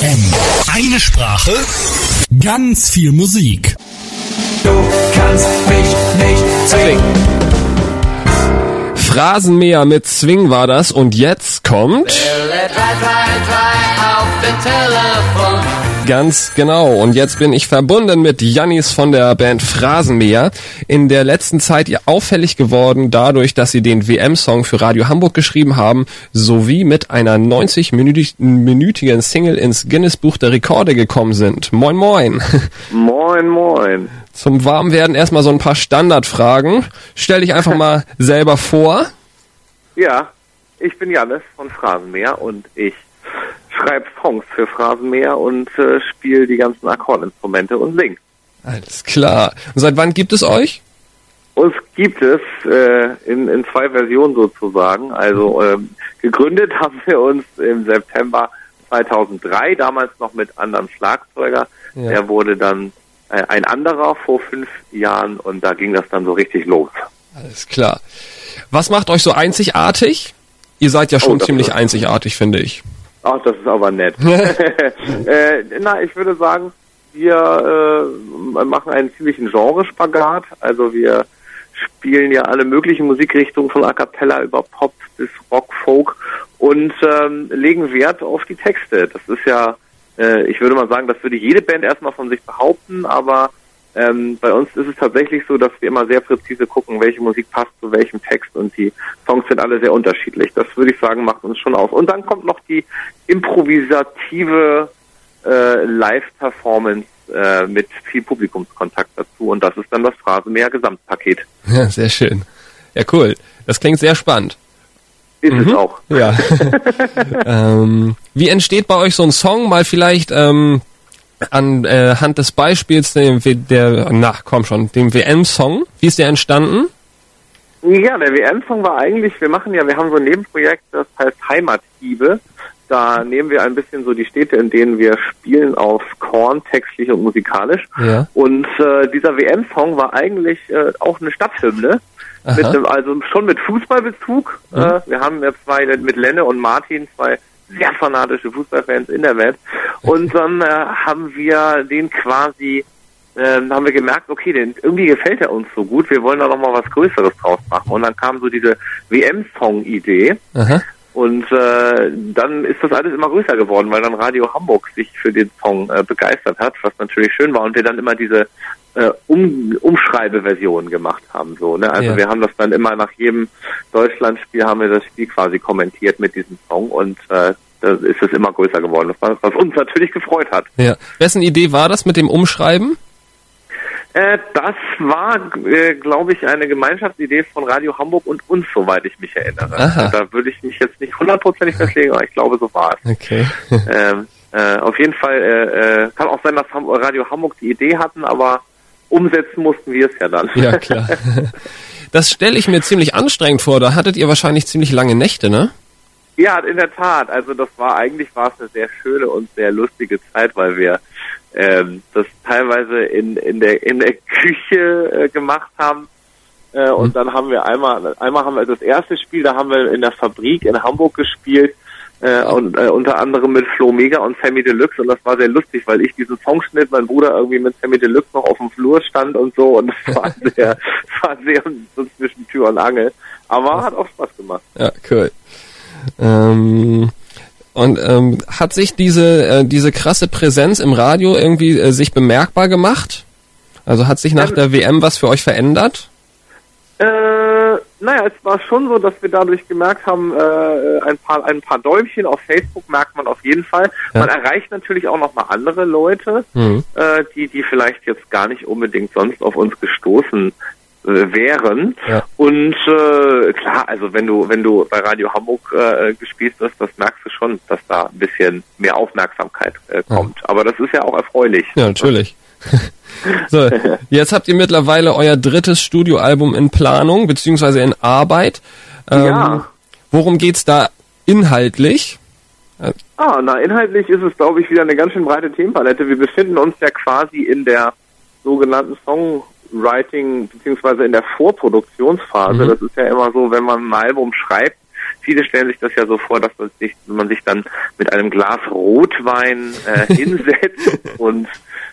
WM. Eine Sprache, ganz viel Musik. Du kannst mich nicht zwingen. Phrasenmäher mit Swing war das und jetzt kommt... Ganz genau. Und jetzt bin ich verbunden mit Jannis von der Band Phrasenmäher. In der letzten Zeit ihr auffällig geworden dadurch, dass sie den WM-Song für Radio Hamburg geschrieben haben, sowie mit einer 90-minütigen Single ins Guinness-Buch der Rekorde gekommen sind. Moin, moin. Moin, moin. Zum Warmwerden erstmal so ein paar Standardfragen. Stell dich einfach mal selber vor. Ja, ich bin Jannis von Phrasenmäher und ich schreibe Songs für Phrasenmäher und äh, spiele die ganzen Akkordinstrumente und sing. Alles klar. Und seit wann gibt es euch? Uns gibt es äh, in, in zwei Versionen sozusagen. Also ähm, gegründet haben wir uns im September 2003, damals noch mit anderem Schlagzeuger. Ja. Der wurde dann äh, ein anderer vor fünf Jahren und da ging das dann so richtig los. Alles klar. Was macht euch so einzigartig? Ihr seid ja schon Oh, ziemlich einzigartig, finde ich. Ach, das ist aber nett. äh, na, ich würde sagen, wir äh, machen einen ziemlichen Genrespagat. Also wir spielen ja alle möglichen Musikrichtungen von A Cappella über Pop bis Rock, Folk und ähm, legen Wert auf die Texte. Das ist ja, äh, ich würde mal sagen, das würde jede Band erstmal von sich behaupten, aber ähm, bei uns ist es tatsächlich so, dass wir immer sehr präzise gucken, welche Musik passt zu welchem Text und die Songs sind alle sehr unterschiedlich. Das würde ich sagen, macht uns schon aus. Und dann kommt noch die improvisative äh, Live-Performance äh, mit viel Publikumskontakt dazu und das ist dann das Phrasenmäher Gesamtpaket. Ja, sehr schön. Ja, cool. Das klingt sehr spannend. Ist es auch. Ja. ähm, wie entsteht bei euch so ein Song? Mal vielleicht ähm, an äh, des Beispiels dem, W- der, na komm schon, dem WM-Song. Wie ist der entstanden? Ja, der WM-Song war eigentlich, wir machen ja, wir haben so ein Nebenprojekt, das heißt Heimathiebe. Da nehmen wir ein bisschen so die Städte, in denen wir spielen, auf Korn, textlich und musikalisch. Ja. Und äh, dieser WM-Song war eigentlich äh, auch eine Stadthymne. Mit einem, also schon mit Fußballbezug. Äh, wir haben ja zwei mit Lenne und Martin zwei sehr fanatische Fußballfans in der Welt. Und dann äh, haben wir den quasi, ähm, haben wir gemerkt, okay, den, irgendwie gefällt er uns so gut, wir wollen da noch mal was Größeres draus machen. Und dann kam so diese WM-Song-Idee. Und äh, dann ist das alles immer größer geworden, weil dann Radio Hamburg sich für den Song äh, begeistert hat, was natürlich schön war und wir dann immer diese äh, um, Umschreibeversion gemacht haben. So, ne? Also Ja. wir haben das dann immer nach jedem Deutschlandspiel haben wir das Spiel quasi kommentiert mit diesem Song und äh, da ist es immer größer geworden, was, was uns natürlich gefreut hat. Ja. Wessen Idee war das mit dem Umschreiben? Äh, das war, äh, glaube ich, eine Gemeinschaftsidee von Radio Hamburg und uns, soweit ich mich erinnere. Aha. Da würde ich mich jetzt nicht hundertprozentig festlegen, aber ich glaube, so war es. Okay. ähm, äh, auf jeden Fall äh, äh, kann auch sein, dass Ham Radio Hamburg die Idee hatten, aber umsetzen mussten wir es ja dann. ja, klar. Das stelle ich mir ziemlich anstrengend vor. Da hattet ihr wahrscheinlich ziemlich lange Nächte, ne? Ja, in der Tat. Also das war eigentlich war es eine sehr schöne und sehr lustige Zeit, weil wir ähm, das teilweise in in der in der Küche äh, gemacht haben. Äh, und dann haben wir einmal einmal haben wir das erste Spiel, da haben wir in der Fabrik in Hamburg gespielt. Äh, und äh, unter anderem mit Flo Mega und Sammy Deluxe und das war sehr lustig, weil ich diesen Song schnitt, mein Bruder irgendwie mit Sammy Deluxe noch auf dem Flur stand und so und das war sehr, das war sehr so zwischen Tür und Angel. Aber hat auch Spaß gemacht. Ja, cool. Ähm, und ähm, hat sich diese äh, diese krasse Präsenz im Radio irgendwie äh, sich bemerkbar gemacht? Also hat sich nach Ähm, der WM was für euch verändert? Äh, naja, es war schon so, dass wir dadurch gemerkt haben, äh, ein paar ein paar Däumchen auf Facebook merkt man auf jeden Fall. Ja. Man erreicht natürlich auch noch mal andere Leute, Mhm. äh, die die vielleicht jetzt gar nicht unbedingt sonst auf uns gestoßen äh, wären. Ja. Und äh, klar, also wenn du wenn du bei Radio Hamburg äh, gespielt wirst, das merkst du schon, dass da ein bisschen mehr Aufmerksamkeit äh, kommt. Aber das ist ja auch erfreulich. Ja, natürlich. so, jetzt habt ihr mittlerweile euer drittes Studioalbum in Planung beziehungsweise in Arbeit. Ähm, Ja. Worum geht's da inhaltlich? Ah, na, inhaltlich ist es, glaube ich, wieder eine ganz schön breite Themenpalette. Wir befinden uns ja quasi in der sogenannten Songwriting beziehungsweise in der Vorproduktionsphase. Mhm. Das ist ja immer so, wenn man ein Album schreibt, viele stellen sich das ja so vor, dass man sich, man sich dann mit einem Glas Rotwein äh, hinsetzt und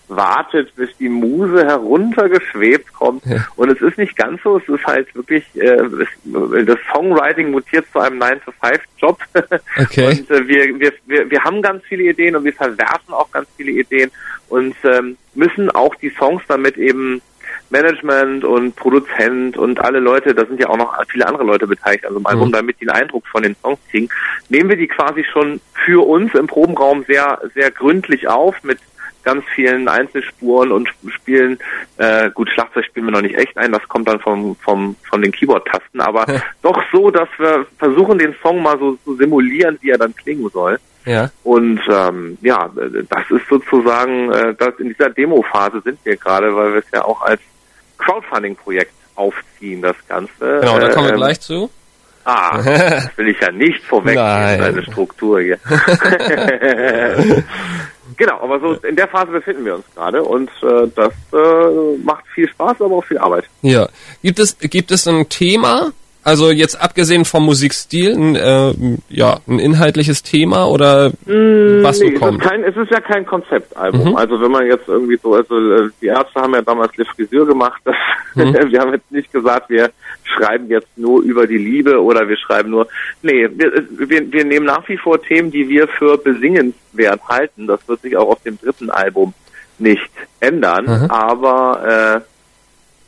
wartet, bis die Muse heruntergeschwebt kommt. Ja. Und es ist nicht ganz so, es ist halt wirklich, äh, das Songwriting mutiert zu einem 9-to-5-Job. Okay. Und äh, wir, wir, wir, wir haben ganz viele Ideen und wir verwerfen auch ganz viele Ideen und ähm, müssen auch die Songs damit eben Management und Produzent und alle Leute, da sind ja auch noch viele andere Leute beteiligt, also mal Album, damit die einen Eindruck von den Songs kriegen, nehmen wir die quasi schon für uns im Probenraum sehr, sehr gründlich auf mit ganz vielen Einzelspuren und spielen, äh, gut, Schlagzeug spielen wir noch nicht echt ein, das kommt dann vom, vom, von den Keyboard-Tasten, aber doch so, dass wir versuchen, den Song mal so zu simulieren, wie er dann klingen soll. Ja. Und ähm, ja, das ist sozusagen, äh, das in dieser Demo-Phase sind wir gerade, weil wir es ja auch als Crowdfunding-Projekt aufziehen, das Ganze. Genau, da kommen wir Ähm, gleich zu. Ah, das will ich ja nicht vorwegnehmen, Nein. seine Struktur hier. genau, aber so in der Phase befinden wir uns gerade und äh, das äh, macht viel Spaß, aber auch viel Arbeit. Ja. Gibt es, gibt es ein Thema? Also jetzt abgesehen vom Musikstil, ein, äh, ja, ein inhaltliches Thema oder was so nee, es kommt? ist, kein, es ist ja kein Konzeptalbum. Also wenn man jetzt irgendwie so, also äh, die Ärzte haben ja damals Le Friseur gemacht. Das, wir haben jetzt nicht gesagt, wir schreiben jetzt nur über die Liebe oder wir schreiben nur. Nee, wir, wir, wir nehmen nach wie vor Themen, die wir für besingenswert halten. Das wird sich auch auf dem dritten Album nicht ändern. Mhm. Aber äh,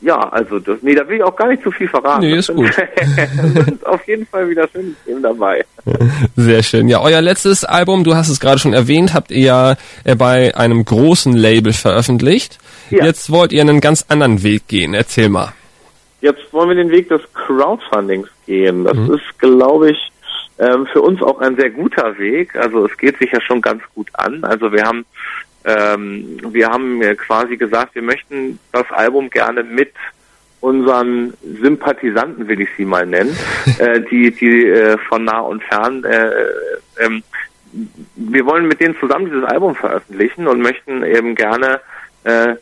ja, also das, nee, da will ich auch gar nicht zu viel verraten. Nee, Das ist sind- gut. das sind auf jeden Fall wieder schöne Themen dabei. Sehr schön. Ja, euer letztes Album, du hast es gerade schon erwähnt, habt ihr ja äh, bei einem großen Label veröffentlicht. Ja. Jetzt wollt ihr einen ganz anderen Weg gehen. Erzähl mal. Jetzt wollen wir den Weg des Crowdfundings gehen. Das Mhm. ist, glaube ich, ähm, für uns auch ein sehr guter Weg. Also es geht sich ja schon ganz gut an. Also wir haben ähm, wir haben quasi gesagt, wir möchten das Album gerne mit unseren Sympathisanten, will ich sie mal nennen, äh, die die äh, von nah und fern äh, ähm, wir wollen mit denen zusammen dieses Album veröffentlichen und möchten eben gerne äh,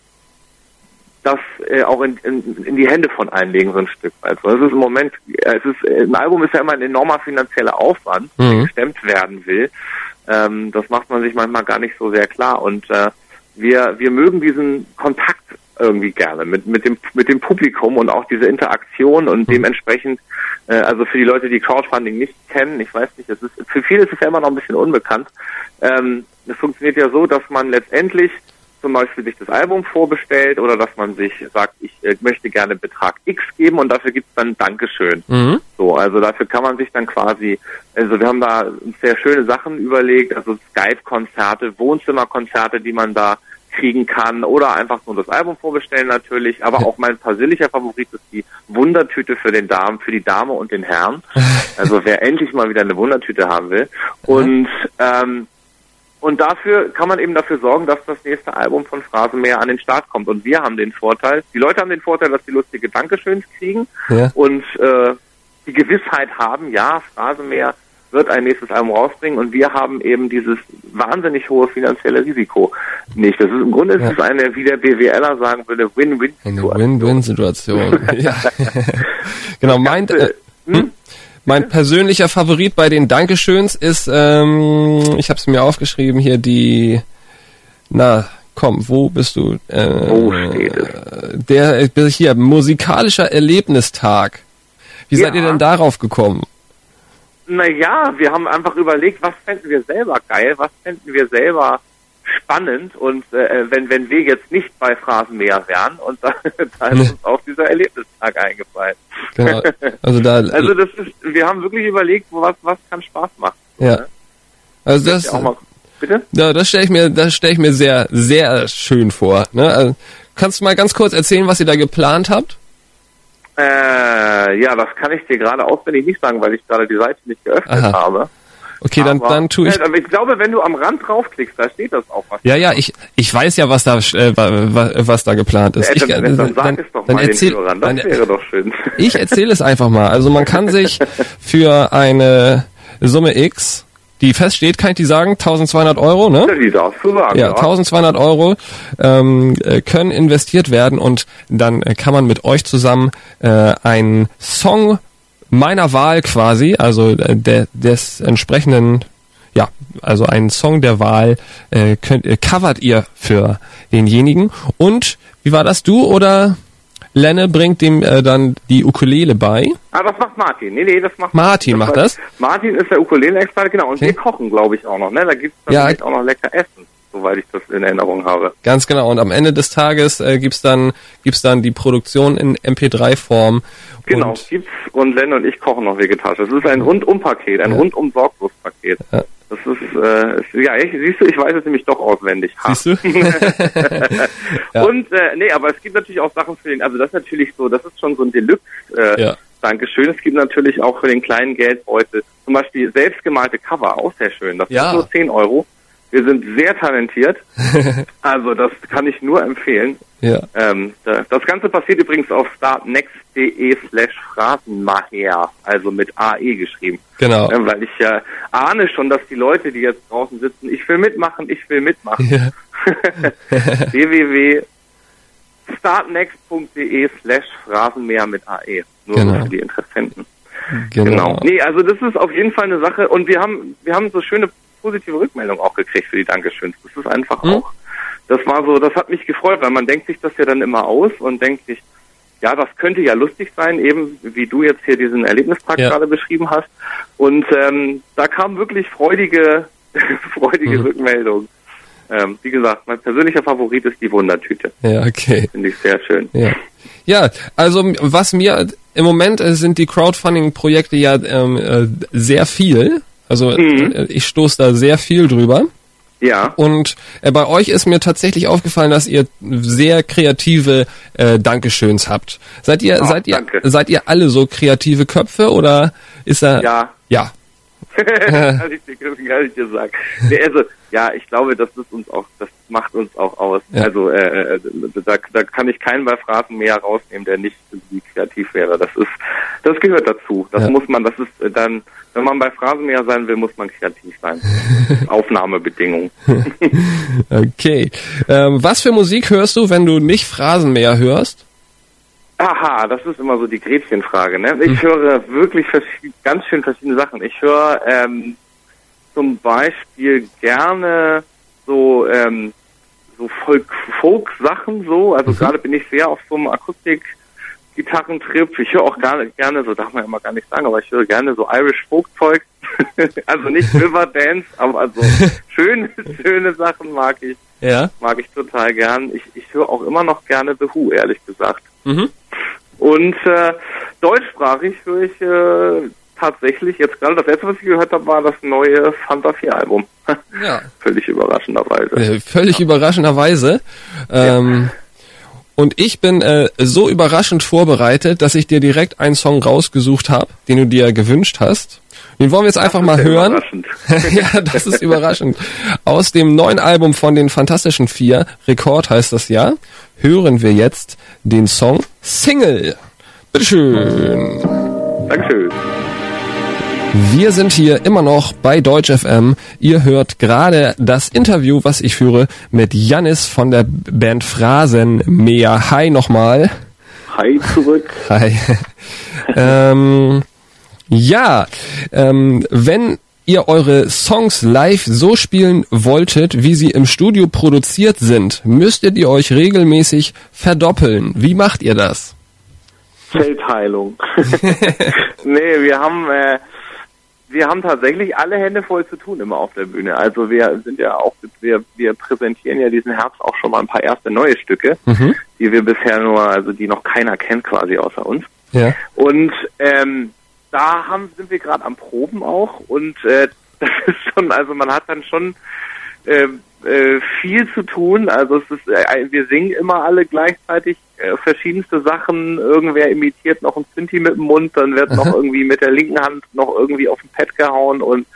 das äh, auch in, in, in die Hände von einlegen, so ein Stück weit. So, es ist im Moment, äh, es ist, äh, ein Album ist ja immer ein enormer finanzieller Aufwand, der Mhm. gestemmt werden will. Ähm, das macht man sich manchmal gar nicht so sehr klar. Und äh, wir, wir mögen diesen Kontakt irgendwie gerne mit, mit dem, mit dem Publikum und auch diese Interaktion und dementsprechend, äh, also für die Leute, die Crowdfunding nicht kennen, ich weiß nicht, es ist, für viele ist es ja immer noch ein bisschen unbekannt. Ähm, es funktioniert ja so, dass man letztendlich zum Beispiel sich das Album vorbestellt oder dass man sich sagt, ich äh, möchte gerne Betrag X geben und dafür gibt's dann Dankeschön. Mhm. So, also dafür kann man sich dann quasi, also wir haben da sehr schöne Sachen überlegt, also Skype-Konzerte, Wohnzimmerkonzerte, die man da kriegen kann oder einfach nur das Album vorbestellen natürlich, aber auch mein persönlicher Favorit ist die Wundertüte für den Damen, für die Dame und den Herrn. Also wer endlich mal wieder eine Wundertüte haben will. Und ähm, und dafür kann man eben dafür sorgen, dass das nächste Album von Phrasenmäher an den Start kommt. Und wir haben den Vorteil, die Leute haben den Vorteil, dass sie lustige Dankeschöns kriegen Ja. und äh, die Gewissheit haben, ja, Phrasenmäher wird ein nächstes Album rausbringen und wir haben eben dieses wahnsinnig hohe finanzielle Risiko nicht. Das ist im Grunde ist es eine, wie der BWLer sagen würde, Win-Win. Eine Win-Win-Situation. ja. genau, mein, äh, hm? Mein persönlicher Favorit bei den Dankeschöns ist, ähm, ich habe es mir aufgeschrieben hier, die, na, komm, wo bist du? Äh, Wo steht es? Der, äh, hier, musikalischer Erlebnistag. Wie seid Ja. ihr denn darauf gekommen? Naja, wir haben einfach überlegt, was fänden wir selber geil, was fänden wir selber spannend und äh, wenn, wenn wir jetzt nicht bei Phrasenmäher wären und da, da ist uns auch dieser Erlebnistag eingefallen. Genau. Also da, Also das ist, wir haben wirklich überlegt, was, was kann Spaß machen. ja. Also das, auch mal, bitte? Ja, das stelle ich mir, das stelle ich mir sehr, sehr schön vor. Ne? Also, kannst du mal ganz kurz erzählen, was ihr da geplant habt? Äh, ja, das kann ich dir gerade auswendig nicht sagen, weil ich gerade die Seite nicht geöffnet Aha. habe. Okay, dann, Aber- dann tue ich. Ja, aber ich glaube, wenn du am Rand draufklickst, da steht das auch was. Ja, ja, ich, ich weiß ja, was da, äh, wa- wa- was da geplant ist. Äh, Ich, dann, dann, sag es doch dann mal den erzähl, Hörern, das dann, wäre doch schön. ich erzähle es einfach mal. Also man kann sich für eine Summe X, die feststeht, kann ich die sagen, 1200 Euro, ne? Ja, die darfst du sagen, Ja, 1200 Euro ähm, äh, können investiert werden und dann äh, kann man mit euch zusammen äh, einen Song meiner Wahl quasi, also äh, der, des entsprechenden, ja, also einen Song der Wahl äh, könnt, äh, covert ihr für denjenigen. Und wie war das, du oder Lenne bringt ihm äh, dann die Ukulele bei? Ah, das macht Martin. Nee, nee, das macht Martin macht war- das? Martin ist der Ukulele-Experte, genau. Und Okay. wir kochen, glaube ich, auch noch. Ne? Da gibt's dann Ja. auch noch lecker Essen, soweit ich das in Erinnerung habe. Ganz genau. Und am Ende des Tages äh, gibt's dann gibt's dann die Produktion in MP3-Form. Genau, Und, gibt's. Und Len und ich kochen noch vegetarisch. Das ist ein Rundum-Paket, ein Rundum-Sorglos-Paket. Ja. Das ist, äh, ist, ja, ich, siehst du, ich weiß es nämlich doch auswendig. Ha. siehst du? Ja. Und, äh, nee, aber es gibt natürlich auch Sachen für den, also das ist natürlich so, das ist schon so ein Deluxe, äh, Ja. Dankeschön. Es gibt natürlich auch für den kleinen Geldbeutel zum Beispiel selbstgemalte Cover, auch sehr schön. Das Ja. ist nur 10 Euro. Wir sind sehr talentiert. also das kann ich nur empfehlen. ja. Ähm, da- das Ganze passiert übrigens auf startnext.de slash Phrasenmacher, also mit AE geschrieben. Genau. Ähm, weil ich ja ahne schon, dass die Leute, die jetzt draußen sitzen, ich will mitmachen, ich will mitmachen. Ja. www.startnext.de slash Phrasenmäher mit AE. Nur Genau. für die Interessenten. Genau. Genau. Nee, also das ist auf jeden Fall eine Sache und wir haben, wir haben so schöne positive Rückmeldungen auch gekriegt für die Dankeschöns. Das ist einfach Mhm. auch, das war so, das hat mich gefreut, weil man denkt sich das ja dann immer aus und denkt sich, ja, das könnte ja lustig sein, eben wie du jetzt hier diesen Erlebnistag Ja. gerade beschrieben hast. Und ähm, da kam wirklich freudige, freudige Mhm. Rückmeldungen. Ähm, wie gesagt, mein persönlicher Favorit ist die Wundertüte. Ja, okay. Finde ich sehr schön. Ja. Ja, also was mir im Moment sind die Crowdfunding-Projekte ja ähm, äh, sehr viel. Also Mhm. äh, ich stoße da sehr viel drüber. Ja. Und äh, bei euch ist mir tatsächlich aufgefallen, dass ihr sehr kreative äh, Dankeschöns habt. Seid ihr, Oh, seid ihr, danke. seid ihr alle so kreative Köpfe oder ist da? Ja. Ja. kann, ich dir, kann ich dir sagen. Nee, also, ja, ich glaube, das ist uns auch, das macht uns auch aus. Ja. Also, äh, äh, da, da kann ich keinen bei Phrasen mehr rausnehmen, der nicht irgendwie kreativ wäre. Das ist, das gehört dazu. Das Ja. muss man, das ist äh, dann, wenn man bei Phrasenmäher sein will, muss man kreativ sein. Aufnahmebedingungen. Okay. Ähm, was für Musik hörst du, wenn du nicht Phrasenmäher hörst? Aha, das ist immer so die Gretchenfrage. Ne? Ich höre wirklich ganz schön verschiedene Sachen. Ich höre ähm, zum Beispiel gerne so ähm, so Folk Folk-Sachen so. Also gerade bin ich sehr auf so einem Akustik-Gitarrentrip. Ich höre auch gerne, gerne, so darf man ja immer gar nicht sagen, aber ich höre gerne so Irish Folk-Zeug. also nicht Riverdance, aber also schöne, schöne Sachen mag ich Ja. mag ich total gern. Ich, ich höre auch immer noch gerne The Who, ehrlich gesagt. Mhm. Und äh, deutschsprachig höre ich äh, tatsächlich, jetzt gerade das letzte, was ich gehört habe, war das neue Fanta 4 Album. Ja. Völlig überraschenderweise. Äh, völlig überraschenderweise. Ähm, Und ich bin äh, so überraschend vorbereitet, dass ich dir direkt einen Song rausgesucht habe, den du dir gewünscht hast. Den wollen wir jetzt einfach mal hören. überraschend. ja, das ist überraschend. Aus dem neuen Album von den Fantastischen Vier, Rekord heißt das ja, hören wir jetzt den Song Single. Bitteschön. Dankeschön. Wir sind hier immer noch bei Deutsch FM. Ihr hört gerade das Interview, was ich führe mit Jannis von der Band Phrasenmäher. Hi nochmal. Hi zurück. Hi. ähm, ja, ähm, wenn ihr eure Songs live so spielen wolltet, wie sie im Studio produziert sind, müsstet ihr euch regelmäßig verdoppeln. Wie macht ihr das? Feldheilung. nee, wir haben äh, wir haben tatsächlich alle Hände voll zu tun immer auf der Bühne. Also wir sind ja auch wir wir präsentieren ja diesen Herbst auch schon mal ein paar erste neue Stücke, Mhm. die wir bisher nur also die noch keiner kennt quasi außer uns. Ja. Und ähm, da haben, sind wir gerade am Proben auch und äh, das ist schon, also man hat dann schon ähm, äh, viel zu tun. Also es ist, äh, wir singen immer alle gleichzeitig äh, verschiedenste Sachen. Irgendwer imitiert noch ein Synthi mit dem Mund, dann wird noch irgendwie mit der linken Hand noch irgendwie auf den Pad gehauen und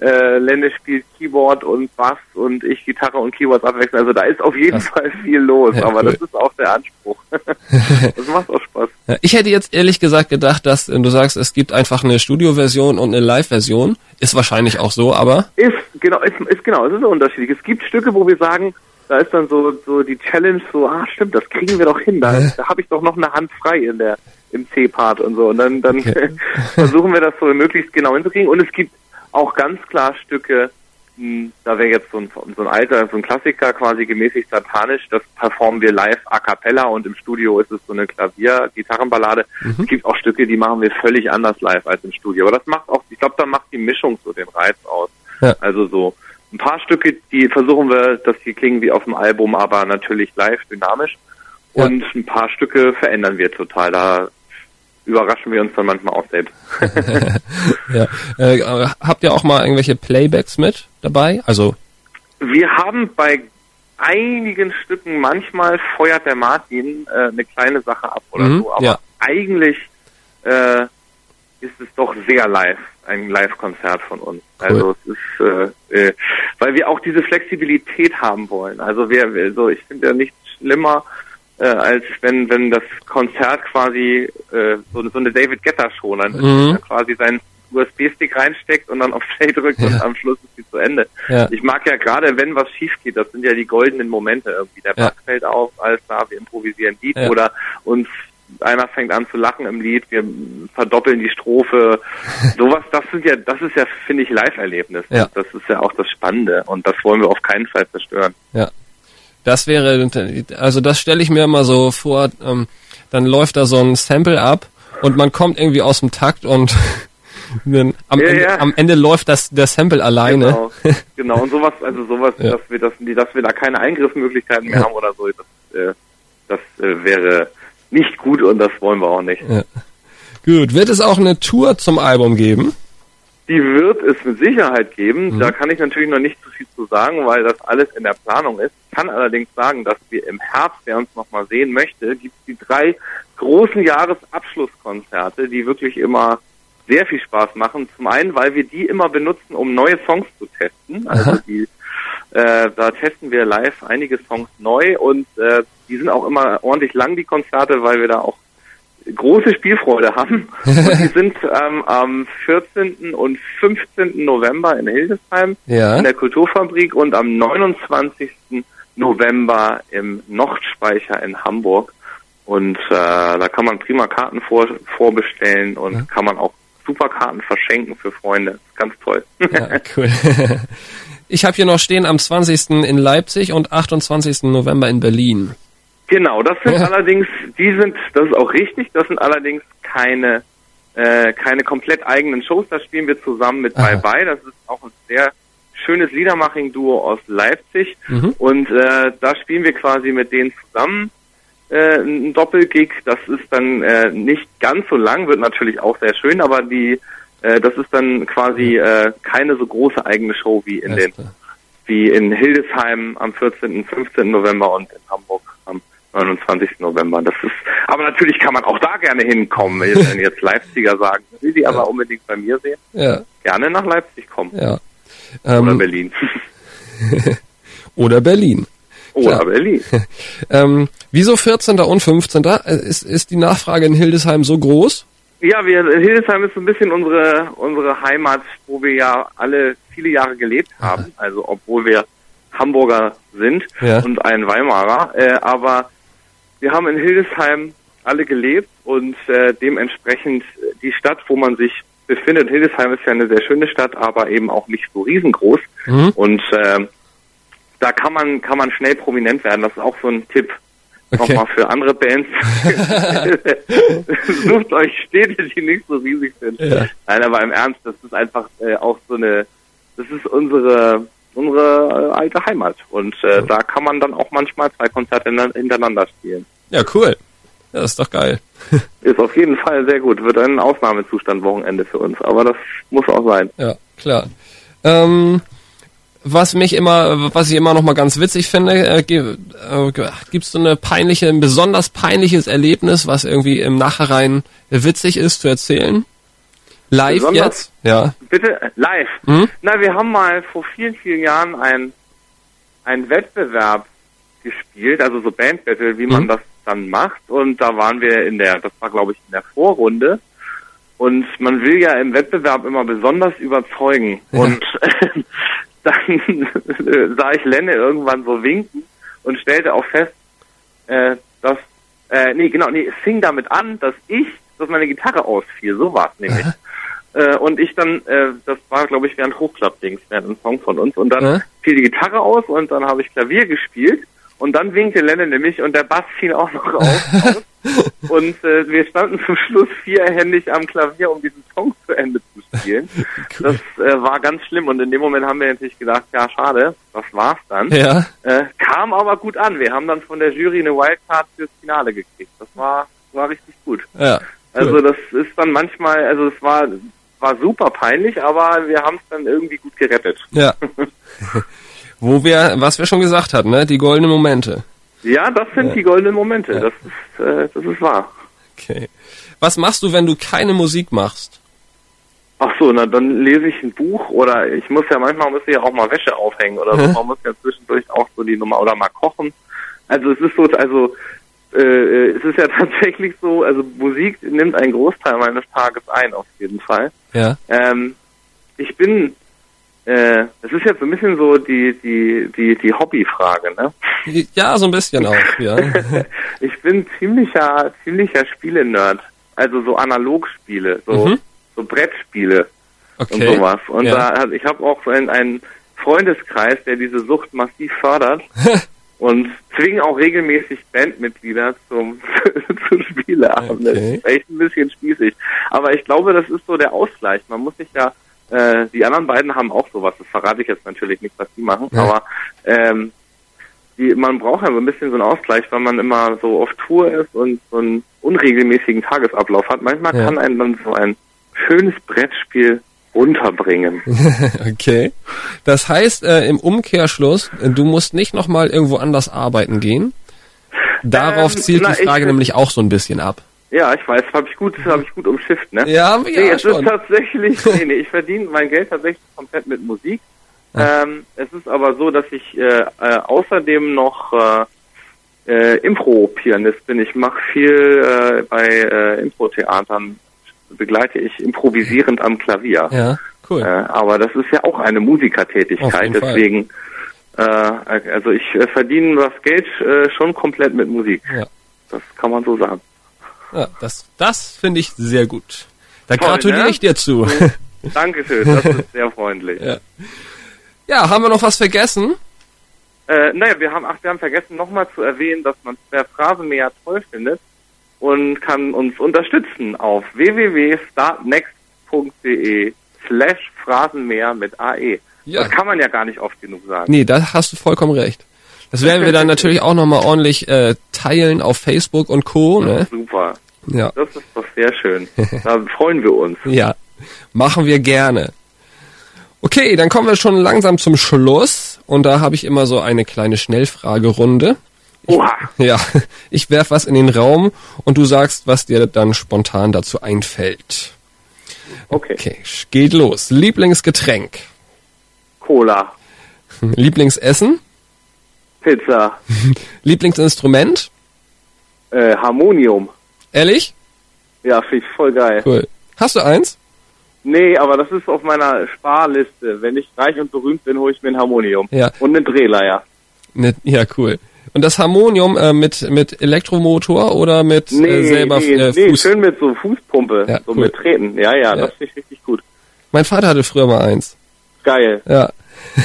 äh, Lenne spielt Keyboard und Bass und ich Gitarre und Keyboards abwechseln. Also da ist auf jeden Krass. Fall viel los, Ja, aber cool. das ist auch der Anspruch. das macht auch Spaß. Ja, Ich hätte jetzt ehrlich gesagt gedacht, dass äh, du sagst, es gibt einfach eine Studioversion und eine Live-Version. Ist wahrscheinlich auch so, aber Ist genau, ist, ist genau, es ist unterschiedlich. Es gibt Stücke, wo wir sagen, da ist dann so so die Challenge so, ah stimmt, das kriegen wir doch hin. Da, da habe ich doch noch eine Hand frei in der im C-Part und so. Und dann, dann Okay. versuchen wir das so möglichst genau hinzukriegen. Und es gibt auch ganz klar Stücke, mh, da wäre jetzt so ein, so ein alter, so ein Klassiker quasi gemäßigt satanisch, das performen wir live a cappella und im Studio ist es so eine Klavier-Gitarrenballade. Es gibt auch Stücke, die machen wir völlig anders live als im Studio. Aber das macht auch, ich glaube, da macht die Mischung so den Reiz aus. Ja. Also so ein paar Stücke, die versuchen wir, dass die klingen wie auf dem Album, aber natürlich live dynamisch. Ja. Und ein paar Stücke verändern wir total. Da überraschen wir uns dann manchmal auch selbst. Ja. Äh, habt ihr auch mal irgendwelche Playbacks mit dabei? Also, Wir haben bei einigen Stücken manchmal feuert der Martin äh, eine kleine Sache ab oder Mhm, so, aber ja. eigentlich äh, ist es doch sehr live, ein Live-Konzert von uns. Cool. Also es ist, äh, äh, weil wir auch diese Flexibilität haben wollen. Also wir, wir so, ich finde ja nichts schlimmer, äh, als wenn wenn das Konzert quasi äh, so, so eine David Guetta Show dann Mhm. quasi seinen USB-Stick reinsteckt und dann auf Play drückt und Ja. am Schluss ist sie zu Ende. Ja. Ich mag ja gerade, wenn was schief geht, das sind ja die goldenen Momente irgendwie. Der Ja. Bass fällt auf, alles klar, wir improvisieren Lied Ja. oder uns einer fängt an zu lachen im Lied, wir verdoppeln die Strophe. Sowas, das sind ja, das ist ja, finde ich, Live-Erlebnis. Ja. Das ist ja auch das Spannende und das wollen wir auf keinen Fall zerstören. ja. Das wäre, also das stelle ich mir immer so vor, ähm, dann läuft da so ein Sample ab und man kommt irgendwie aus dem Takt und am, Ja, Ende, ja. am Ende läuft das der Sample alleine. Genau, genau. Und sowas, also sowas, Ja. dass wir das, dass wir da keine Eingriffsmöglichkeiten mehr haben oder so, das, äh, das äh, wäre nicht gut und das wollen wir auch nicht. Gut, wird es auch eine Tour zum Album geben? Die wird es mit Sicherheit geben. Mhm. Da kann ich natürlich noch nicht zu viel zu sagen, weil das alles in der Planung ist. Ich kann allerdings sagen, dass wir im Herbst, wer uns nochmal sehen möchte, gibt es die drei großen Jahresabschlusskonzerte, die wirklich immer sehr viel Spaß machen. Zum einen, weil wir die immer benutzen, um neue Songs zu testen. Also die, äh, da testen wir live einige Songs neu und äh, die sind auch immer ordentlich lang, die Konzerte, weil wir da auch große Spielfreude haben. Und die sind ähm, am 14. und 15. November in Hildesheim Ja. in der Kulturfabrik und am 29. November im Nordspeicher in Hamburg. Und äh, da kann man prima Karten vor, vorbestellen und kann man auch super Karten verschenken für Freunde. Ist ganz toll. Ja, cool. Ich habe hier noch stehen am 20. in Leipzig und 28. November in Berlin. Genau, das sind Ja. allerdings, die sind, das ist auch richtig, das sind allerdings keine, äh, keine komplett eigenen Shows. Da spielen wir zusammen mit Aha. Bye Bye. Das ist auch ein sehr schönes Liedermaching-Duo aus Leipzig. Mhm. Und äh, da spielen wir quasi mit denen zusammen äh, ein Doppelgig. Das ist dann äh, nicht ganz so lang, wird natürlich auch sehr schön, aber die äh, das ist dann quasi äh, keine so große eigene Show wie in den wie in Hildesheim am 14., 15. November und in Hamburg am 29. November. Das ist, aber natürlich kann man auch da gerne hinkommen. Wenn jetzt Leipziger sagen, will sie aber unbedingt bei mir sehen, Ja, gerne nach Leipzig kommen. ja. Oder Ähm, Berlin. oder Berlin. Oder klar. Berlin. Ähm, wieso 14. und 15.? Äh, Ist, ist die Nachfrage in Hildesheim so groß? Ja, wir, Hildesheim ist so ein bisschen unsere, unsere Heimat, wo wir ja alle viele Jahre gelebt haben. Also, obwohl wir Hamburger sind Ja. und ein Weimarer. Äh, aber wir haben in Hildesheim alle gelebt und äh, dementsprechend die Stadt, wo man sich befindet. Hildesheim ist ja eine sehr schöne Stadt, aber eben auch nicht so riesengroß. Mhm. Und äh, da kann man kann man schnell prominent werden. Das ist auch so ein Tipp Okay. nochmal für andere Bands. Sucht euch Städte, die nicht so riesig sind. Ja. Nein, aber im Ernst, das ist einfach äh, auch so eine, das ist unsere unsere äh, alte Heimat. Und äh, da kann man dann auch manchmal zwei Konzerte hinter- hintereinander spielen. Ja, cool. Ja, das ist doch geil. Ist auf jeden Fall sehr gut. Wird ein Ausnahmezustand Wochenende für uns. Aber das muss auch sein. Ja, klar. Ähm, was mich immer, was ich immer noch mal ganz witzig finde, äh, ge- äh, gibt's so eine peinliche, ein besonders peinliches Erlebnis, was irgendwie im Nachhinein witzig ist zu erzählen? Live Besonders? jetzt? Ja. Bitte äh, live. Mhm. Na, wir haben mal vor vielen, vielen Jahren ein, ein Wettbewerb gespielt, also so Bandbattle, wie man Mhm. das dann macht. Und da waren wir in der, das war glaube ich in der Vorrunde. Und man will ja im Wettbewerb immer besonders überzeugen. Ja. Und dann sah ich Lenne irgendwann so winken und stellte auch fest, äh, dass, äh, nee, genau, nee, es fing damit an, dass ich dass meine Gitarre ausfiel. So war es nämlich. Äh, und ich dann, äh, das war glaube ich während Hochklappdings, während ein Song von uns. Und dann Äh? fiel die Gitarre aus und dann habe ich Klavier gespielt. Und dann winkte Lennon nämlich und der Bass fiel auch noch auf, aus. Und äh, wir standen zum Schluss vierhändig am Klavier, um diesen Song zu Ende zu spielen. Das äh, war ganz schlimm und in dem Moment haben wir natürlich gedacht, ja schade, das war's dann. Ja. Äh, kam aber gut an. Wir haben dann von der Jury eine Wildcard fürs Finale gekriegt. Das war, war richtig gut. Ja. Also das ist dann manchmal, also es war, war super peinlich, aber wir haben es dann irgendwie gut gerettet. Ja. Wo wir, was wir schon gesagt hatten, ne? Die goldenen Momente. Ja, das sind die goldenen Momente. Das ist, äh, das ist wahr. Okay. Was machst du, wenn du keine Musik machst? Ach so, na dann lese ich ein Buch oder ich muss ja manchmal muss ich ja auch mal Wäsche aufhängen oder so. Man muss ja zwischendurch auch so die Nummer oder mal kochen. Also es ist so, also äh, äh, es ist ja tatsächlich so, also Musik nimmt einen Großteil meines Tages ein auf jeden Fall. Ja. Ähm, ich bin, äh, es ist jetzt so ein bisschen so die die die die Hobbyfrage, ne? Ja, so ein bisschen auch, ja. ich bin ziemlicher ziemlicher Spiele-Nerd, also so Analogspiele, so Mhm. so Brettspiele Okay. und sowas. Und ja. da, ich habe auch so einen, einen Freundeskreis, der diese Sucht massiv fördert und zwingen auch regelmäßig Bandmitglieder zum zu Spieleabend. Das Okay. ist echt ein bisschen spießig. Aber ich glaube, das ist so der Ausgleich. Man muss sich ja, äh, die anderen beiden haben auch sowas. Das verrate ich jetzt natürlich nicht, was die machen. Ja. Aber ähm, die, man braucht ja so ein bisschen so einen Ausgleich, weil man immer so auf Tour ist und so einen unregelmäßigen Tagesablauf hat. Manchmal Ja. kann einen dann so ein schönes Brettspiel runterbringen. Okay. Das heißt, äh, im Umkehrschluss, äh, du musst nicht nochmal irgendwo anders arbeiten gehen. Darauf Ähm, zielt na, die Frage nämlich auch so ein bisschen ab. Ja, ich weiß, habe ich gut, habe ich gut umschifft, ne? Ja, nee, ja, es schon. ist tatsächlich, nee, nee, ich verdiene mein Geld tatsächlich komplett mit Musik. Ähm, es ist aber so, dass ich äh, äh, außerdem noch äh, äh, Impro-Pianist bin. Ich mache viel äh, bei äh, Impro-Theatern, begleite ich improvisierend am Klavier. Ja, cool. Äh, aber das ist ja auch eine Musikertätigkeit, deswegen, äh, also ich äh, verdiene das Geld äh, schon komplett mit Musik. Ja. Das kann man so sagen. Ja, das das finde ich sehr gut. Da Toll, gratuliere ne? ich dir zu. Dankeschön, das ist sehr freundlich. Ja. Ja, haben wir noch was vergessen? Äh, naja, wir haben, ach, wir haben vergessen nochmal zu erwähnen, dass man wer Phrasenmäher toll findet und kann uns unterstützen auf www.startnext.de slash Phrasenmäher mit AE. Ja. Das kann man ja gar nicht oft genug sagen. Nee, da hast du vollkommen recht. Das werden wir dann natürlich auch nochmal ordentlich äh, teilen auf Facebook und Co. Ne? Super. Ja. Das ist doch sehr schön. Da freuen wir uns. Ja, machen wir gerne. Okay, dann kommen wir schon langsam zum Schluss und da habe ich immer so eine kleine Schnellfragerunde. Oha. Ja, ich werf was in den Raum und du sagst, was dir dann spontan dazu einfällt. Okay. Okay, geht los. Lieblingsgetränk, Cola. Lieblingsessen, Pizza. Lieblingsinstrument, Äh, Harmonium. ehrlich? Ja, finde ich voll geil. Cool. Hast du eins? Nee, aber das ist auf meiner Sparliste. Wenn ich reich und berühmt bin, hole ich mir ein Harmonium. Ja. Und einen Drehleier. Ne, ja, cool. Und das Harmonium äh, mit mit Elektromotor oder mit Nee, äh, selber nee, äh, nee, Fuß? schön mit so Fußpumpe, Ja, so cool. mit Treten. Ja, ja, Ja. das finde ich richtig gut. Mein Vater hatte früher mal eins. Geil. Ja.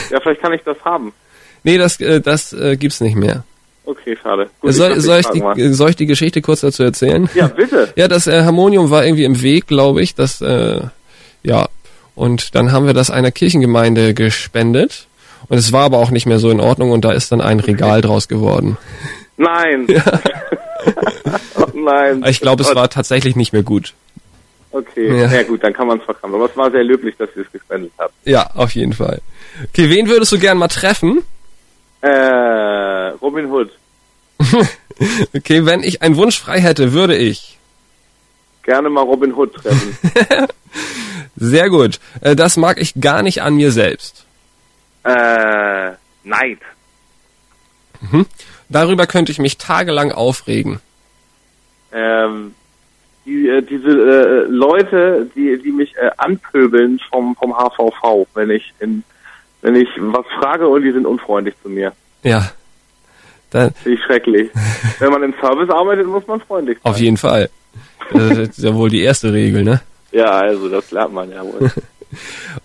Ja, vielleicht kann ich das haben. Nee, das äh, das äh, gibt's nicht mehr. Okay, schade. Gut, soll, dachte, soll, ich die, äh, soll ich die Geschichte kurz dazu erzählen? Ja, bitte. Ja, das äh, Harmonium war irgendwie im Weg, glaube ich. Das, äh, ja. Und dann haben wir das einer Kirchengemeinde gespendet. Und es war aber auch nicht mehr so in Ordnung und da ist dann ein Regal draus geworden. Nein. oh nein. Ich glaube, es war tatsächlich nicht mehr gut. Okay, Ja. ja. gut, dann kann man es verkaufen. Aber es war sehr löblich, dass ihr es gespendet habt. Ja, auf jeden Fall. Okay, wen würdest du gern mal treffen? Äh, Robin Hood. Okay, wenn ich einen Wunsch frei hätte, würde ich. Gerne mal Robin Hood treffen. Sehr gut. Äh, das mag ich gar nicht an mir selbst. Äh, Neid. Darüber könnte ich mich tagelang aufregen. Ähm, die, äh, diese äh, Leute, die, die mich äh, anpöbeln vom, vom HVV, wenn ich in, wenn ich was frage und die sind unfreundlich zu mir. Ja. Dann, Finde ich schrecklich. wenn man im Service arbeitet, muss man freundlich sein. auf jeden Fall. Das ist ja wohl die erste Regel, ne? Ja, also das lernt man ja wohl.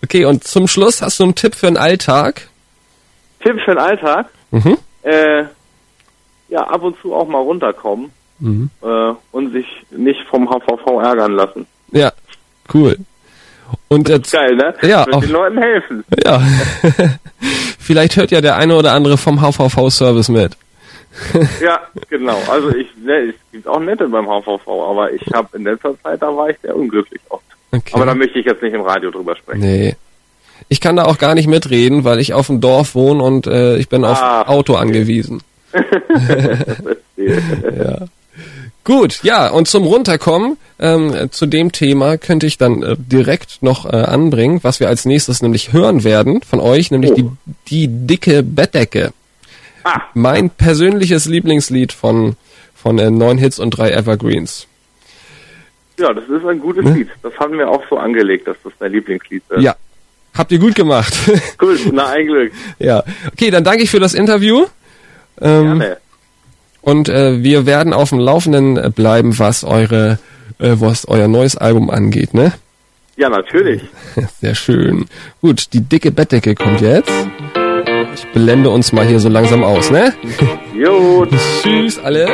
Okay, und zum Schluss hast du einen Tipp für den Alltag? Tipp für den Alltag? Mhm. Äh, ja, ab und zu auch mal runterkommen Mhm. äh, und sich nicht vom HVV ärgern lassen. Ja, cool. Und jetzt, Geil, ne? Ja, auch- den Leuten helfen. ja. Vielleicht hört ja der eine oder andere vom HVV-Service mit. Ja, genau. Also ich, ne, es gibt auch nette beim HVV, aber ich habe in letzter Zeit, da war ich sehr unglücklich oft. Okay. Aber da möchte ich jetzt nicht im Radio drüber sprechen. Nee. Ich kann da auch gar nicht mitreden, weil ich auf dem Dorf wohne und äh, ich bin auf Ah, Auto angewiesen. ja. Gut, ja, und zum Runterkommen, ähm, zu dem Thema könnte ich dann äh, direkt noch äh, anbringen, was wir als nächstes nämlich hören werden von euch, nämlich Oh. die, die dicke Bettdecke. Ah, Mein persönliches Lieblingslied von, von äh, neun Hits und drei Evergreens. Ja, das ist ein gutes Lied. Das haben wir auch so angelegt, dass das dein Lieblingslied ist. Ne? Ja, habt ihr gut gemacht. Cool, na ein Glück. ja, okay, dann danke ich für das Interview. Ähm, Gerne. Und äh, wir werden auf dem Laufenden bleiben, was eure, äh, was euer neues Album angeht, ne? Ja, natürlich. Sehr schön. Gut, die dicke Bettdecke kommt jetzt. Ich blende uns mal hier so langsam aus, ne? Jo, Tschüss alle.